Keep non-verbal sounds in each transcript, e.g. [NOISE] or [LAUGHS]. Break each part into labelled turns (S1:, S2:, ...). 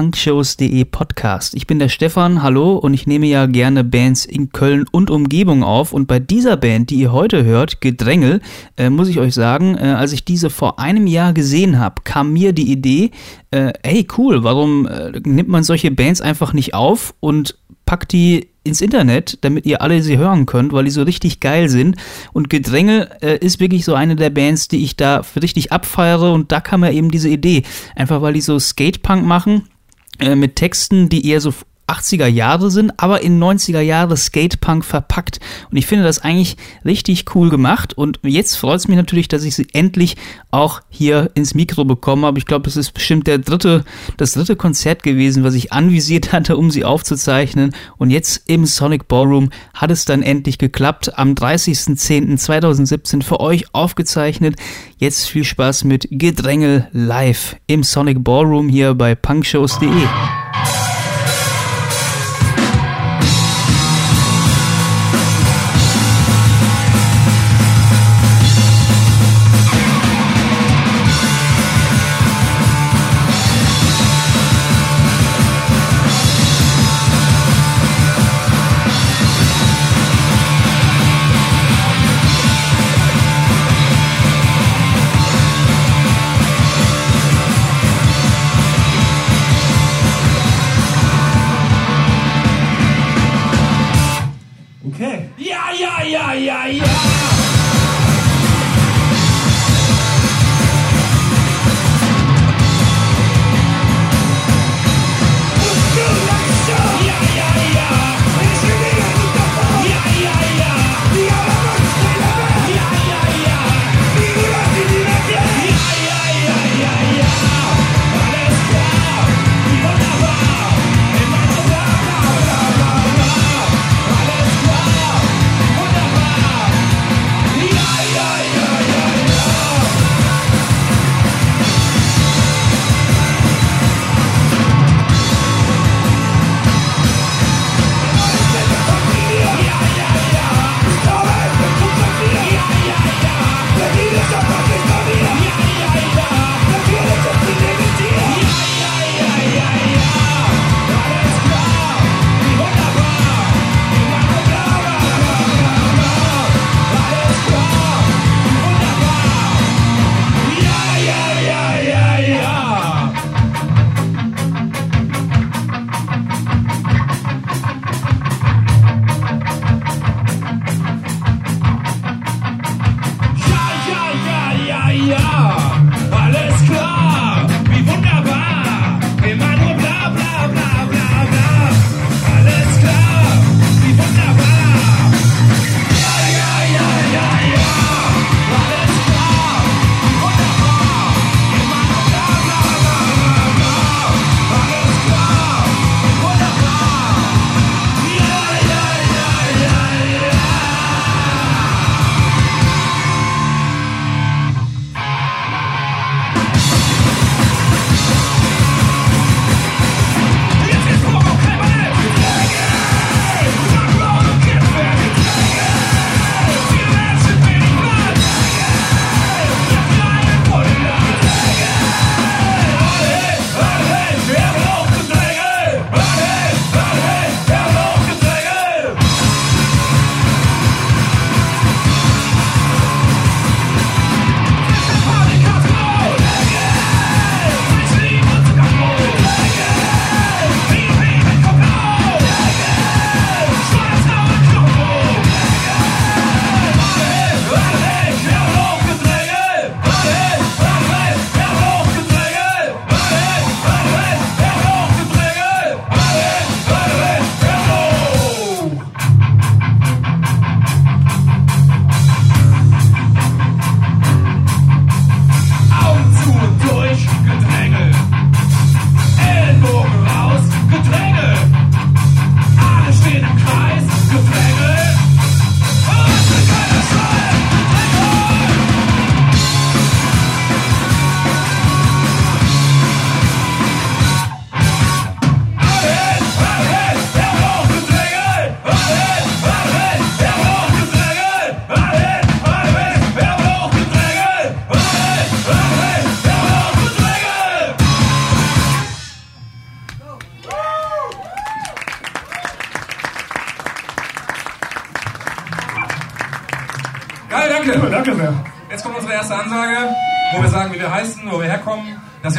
S1: punkshows.de Podcast. Ich bin der Stefan, hallo, und ich nehme ja gerne Bands in Köln und Umgebung auf. Und bei dieser Band, die ihr heute hört, Gedrängel, äh, muss ich euch sagen, äh, als ich diese vor einem Jahr gesehen habe, kam mir die Idee, äh, hey cool, warum äh, nimmt man solche Bands einfach nicht auf und packt die ins Internet, damit ihr alle sie hören könnt, weil die so richtig geil sind. Und Gedrängel äh, ist wirklich so eine der Bands, die ich da richtig abfeiere. Und da kam ja eben diese Idee. Einfach weil die so Skatepunk machen mit Texten, die eher so 80er Jahre sind, aber in 90er Jahre Skatepunk verpackt. Und ich finde das eigentlich richtig cool gemacht. Und jetzt freut es mich natürlich, dass ich sie endlich auch hier ins Mikro bekommen habe. Ich glaube, es ist bestimmt der dritte, das dritte Konzert gewesen, was ich anvisiert [LAUGHS] hatte, um sie aufzuzeichnen. Und jetzt im Sonic Ballroom hat es dann endlich geklappt. Am 30.10.2017 für euch aufgezeichnet. Jetzt viel Spaß mit Gedrängel live im Sonic Ballroom hier bei punkshows.de.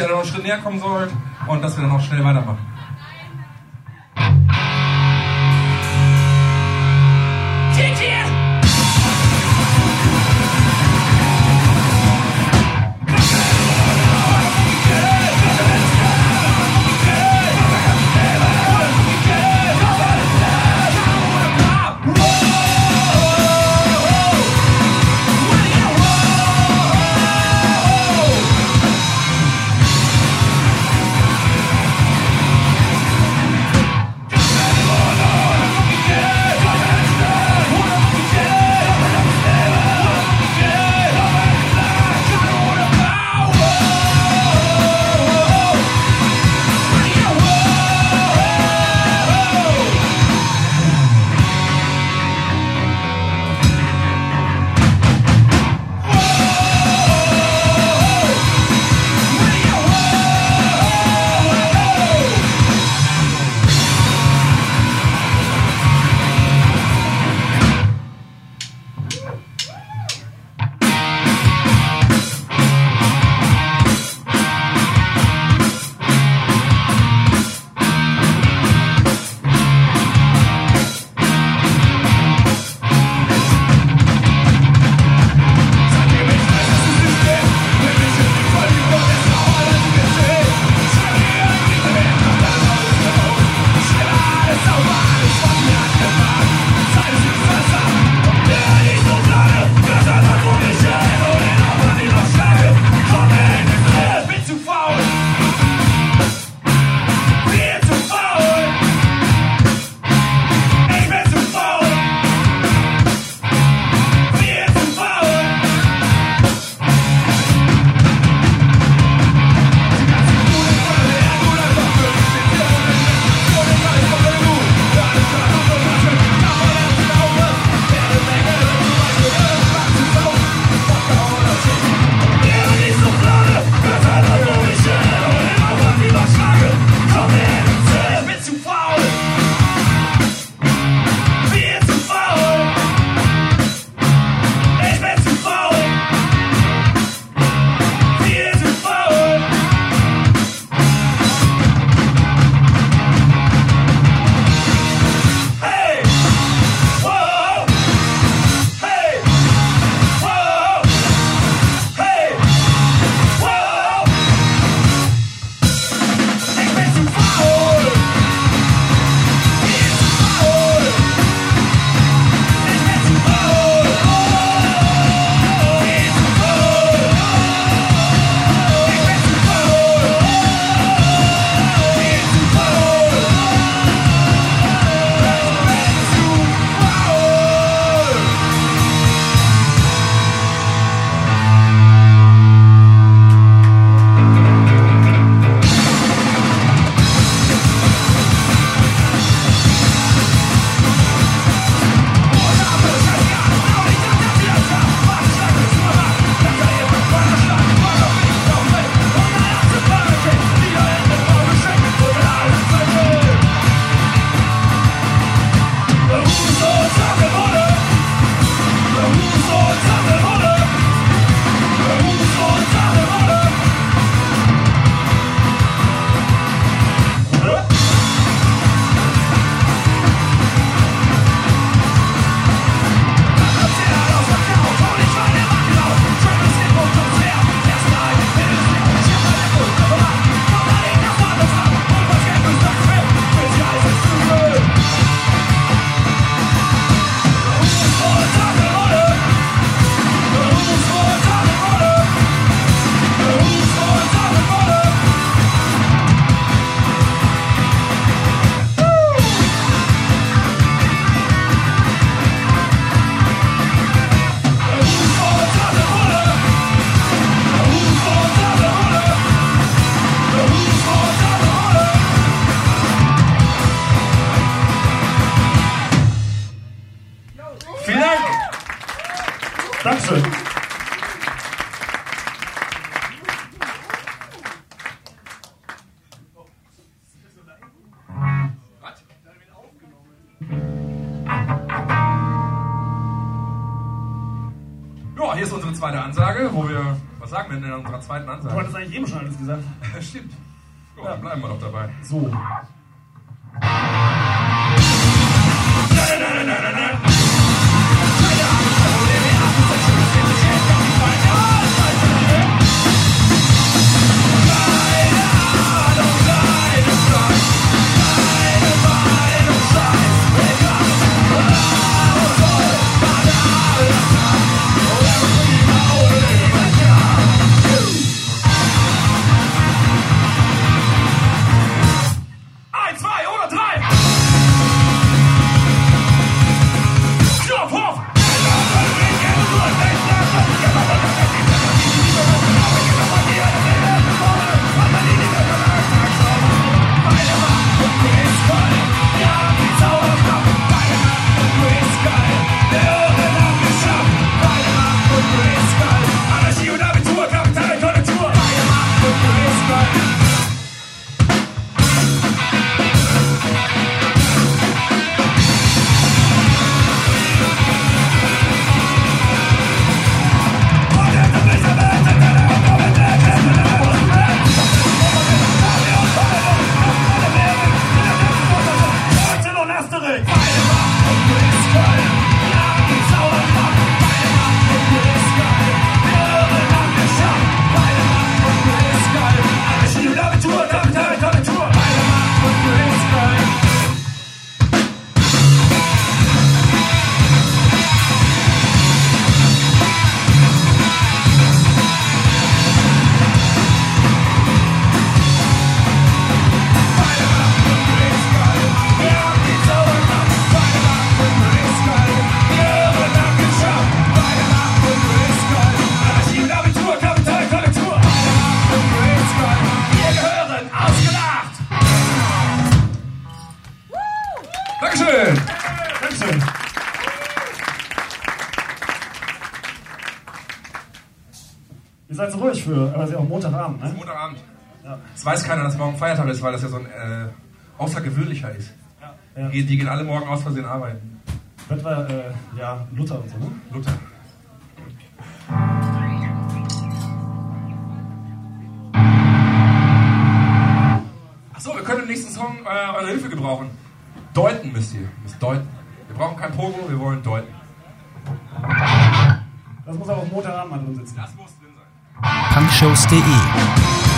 S2: ihr alle noch einen Schritt näher kommen sollt und dass wir dann auch schnell weitermachen.
S3: Stimmt. Gut, dann bleiben wir doch dabei.
S2: So. Für, aber es ist ja auch Montagabend, ne?
S3: Montagabend.
S2: Ja.
S3: Es weiß keiner, dass morgen Feiertag ist, weil das ja so ein äh, außergewöhnlicher ist.
S2: Ja.
S3: Die, die gehen alle morgen aus Versehen arbeiten.
S2: Das war, äh, ja, Luther und so, ne?
S3: Luther. Achso, wir können im nächsten Song äh, eure Hilfe gebrauchen. Deuten müsst ihr. Müsst deuten. Wir brauchen kein Pogo, wir wollen deuten.
S2: Das muss auch auf Montagabend mal drin sitzen.
S3: Das muss drin.
S1: punkshows.de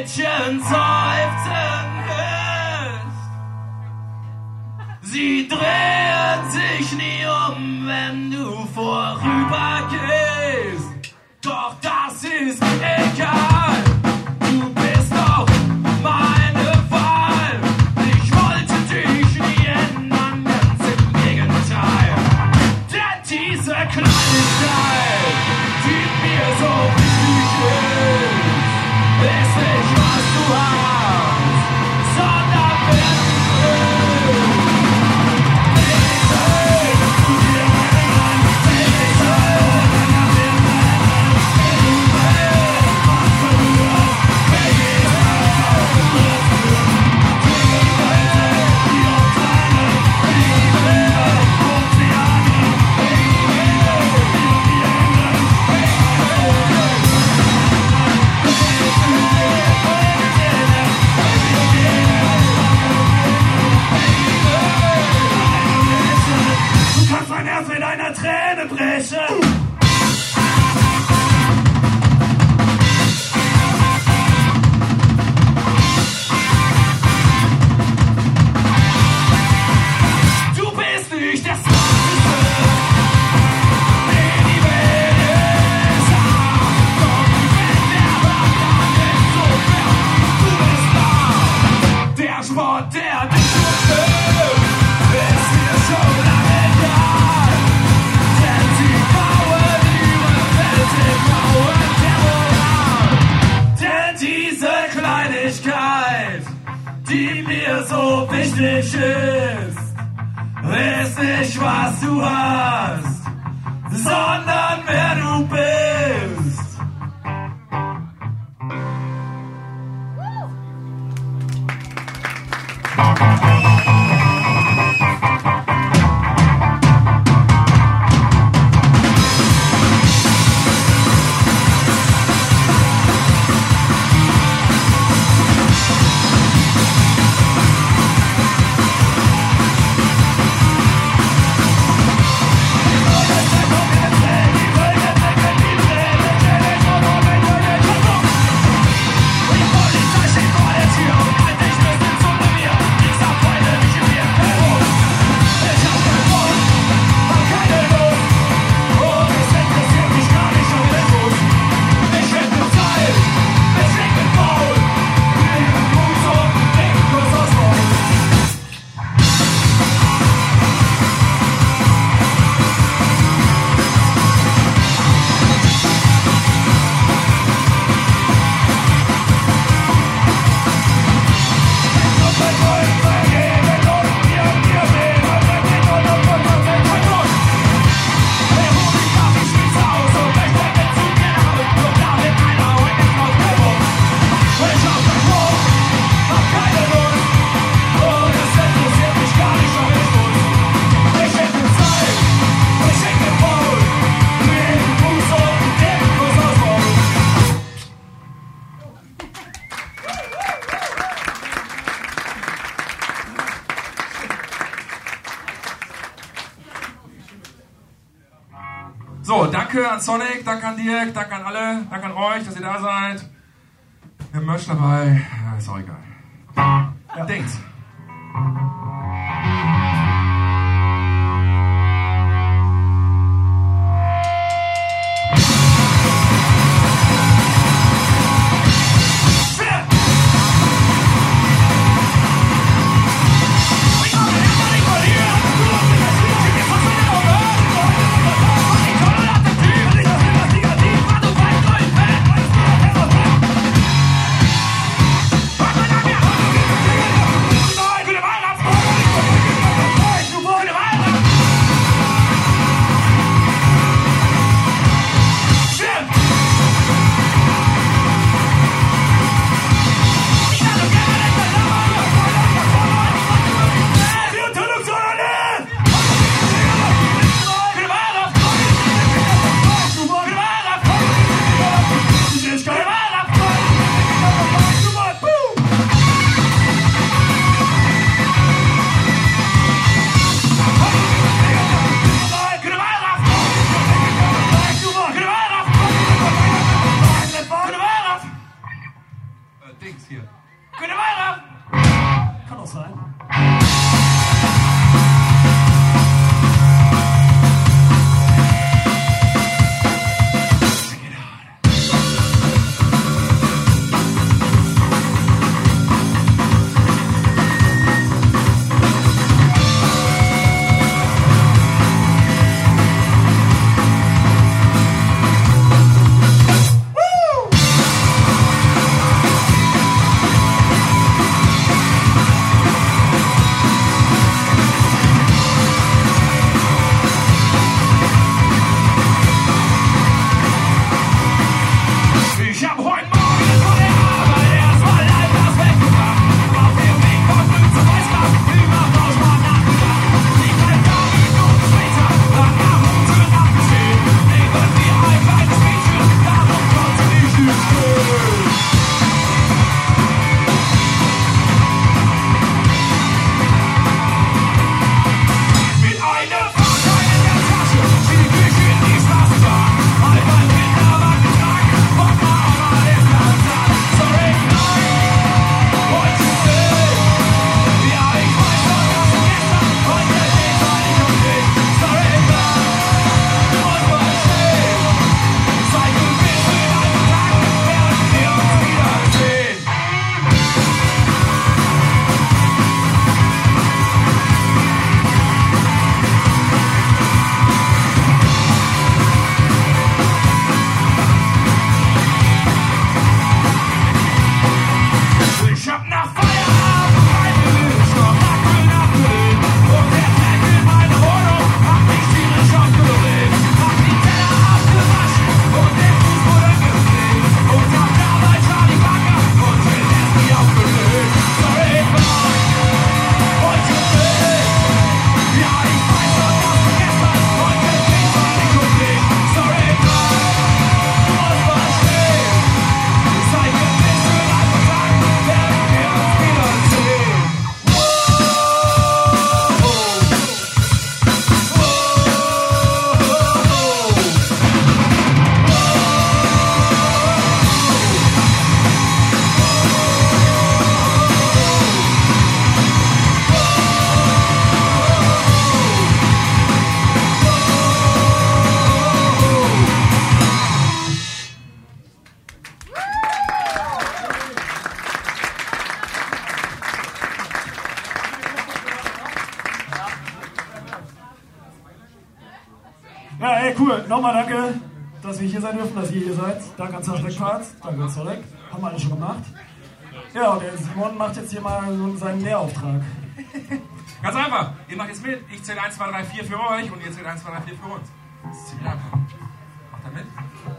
S2: Mädchen seufzen hörst. Sie drehen sich nie um, wenn du vorübergehst. Doch das ist egal. Kleinigkeit, die mir so wichtig ist, ist nicht, was du hast, sondern wer du bist. So,
S3: danke an Sonic, danke an Dirk, danke an alle, danke an euch, dass ihr da seid. Wir haben Merch dabei, ja, ist auch egal. Ja. Denkt.
S2: Ja, ey, cool. Nochmal danke, dass wir hier sein dürfen, dass ihr hier seid. Danke an Zaschleck Parts, danke an Zorek. Haben wir alle schon gemacht. Ja, und der Simon macht jetzt hier mal so seinen Lehrauftrag.
S3: Ganz einfach. Ihr macht jetzt mit. Ich zähle 1, 2, 3, 4 für euch und ihr zählt 1, 2, 3, 4 für uns. Das ist ziemlich einfach. Macht er mit?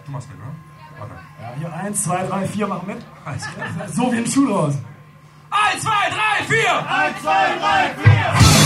S3: Du machst mit, oder? Warte.
S2: Ja, hier 1, 2, 3, 4 machen mit.
S3: Alles klar.
S2: So wie im Schulhaus.
S3: 1, 2, 3, 4!
S2: 1, 2, 3, 4!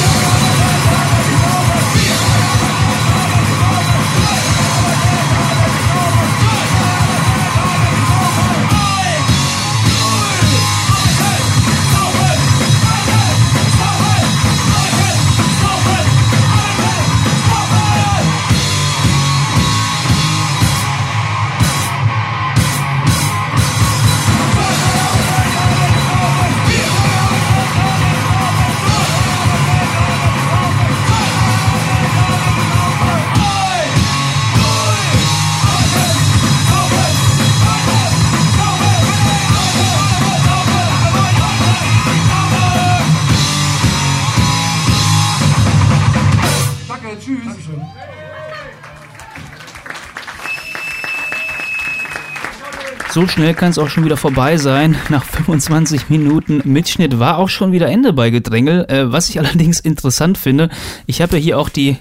S1: So schnell kann es auch schon wieder vorbei sein. Nach 25 Minuten Mitschnitt war auch schon wieder Ende bei Gedrängel. Äh, was ich [LAUGHS] allerdings interessant finde, ich habe ja hier auch die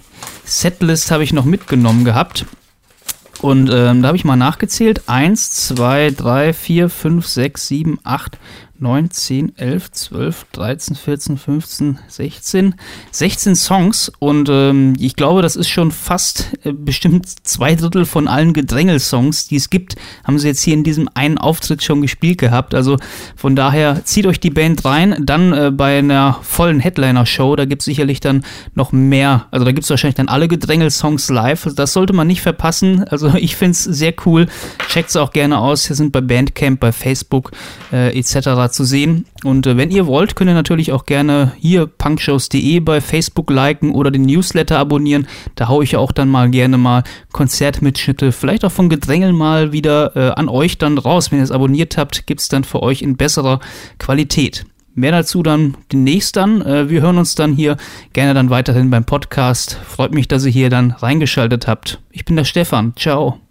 S1: Setlist habe ich noch mitgenommen gehabt. Und ähm, da habe ich mal nachgezählt. 1, 2, 3, 4, 5, 6, 7, 8, 9, 10, 11, 12, 13, 14, 15, 16. 16 Songs. Und ähm, ich glaube, das ist schon fast äh, bestimmt zwei Drittel von allen Gedrängel-Songs, die es gibt, haben sie jetzt hier in diesem einen Auftritt schon gespielt gehabt. Also von daher zieht euch die Band rein. Dann äh, bei einer vollen Headliner-Show, da gibt es sicherlich dann noch mehr. Also da gibt es wahrscheinlich dann alle Gedrängel-Songs live. Das sollte man nicht verpassen. Also [LAUGHS] ich finde es sehr cool. Checkt es auch gerne aus. Wir sind bei Bandcamp, bei Facebook äh, etc. zu sehen. Und äh, wenn ihr wollt, könnt ihr natürlich auch gerne hier punkshows.de bei Facebook liken oder den Newsletter abonnieren. Da haue ich ja auch dann mal gerne mal Konzertmitschnitte, vielleicht auch von Gedrängel mal wieder äh, an euch dann raus. Wenn ihr es abonniert habt, gibt es dann für euch in besserer Qualität. Mehr dazu dann demnächst dann. Äh, wir hören uns dann hier gerne dann weiterhin beim Podcast. Freut mich, dass ihr hier dann reingeschaltet habt. Ich bin der Stefan. Ciao.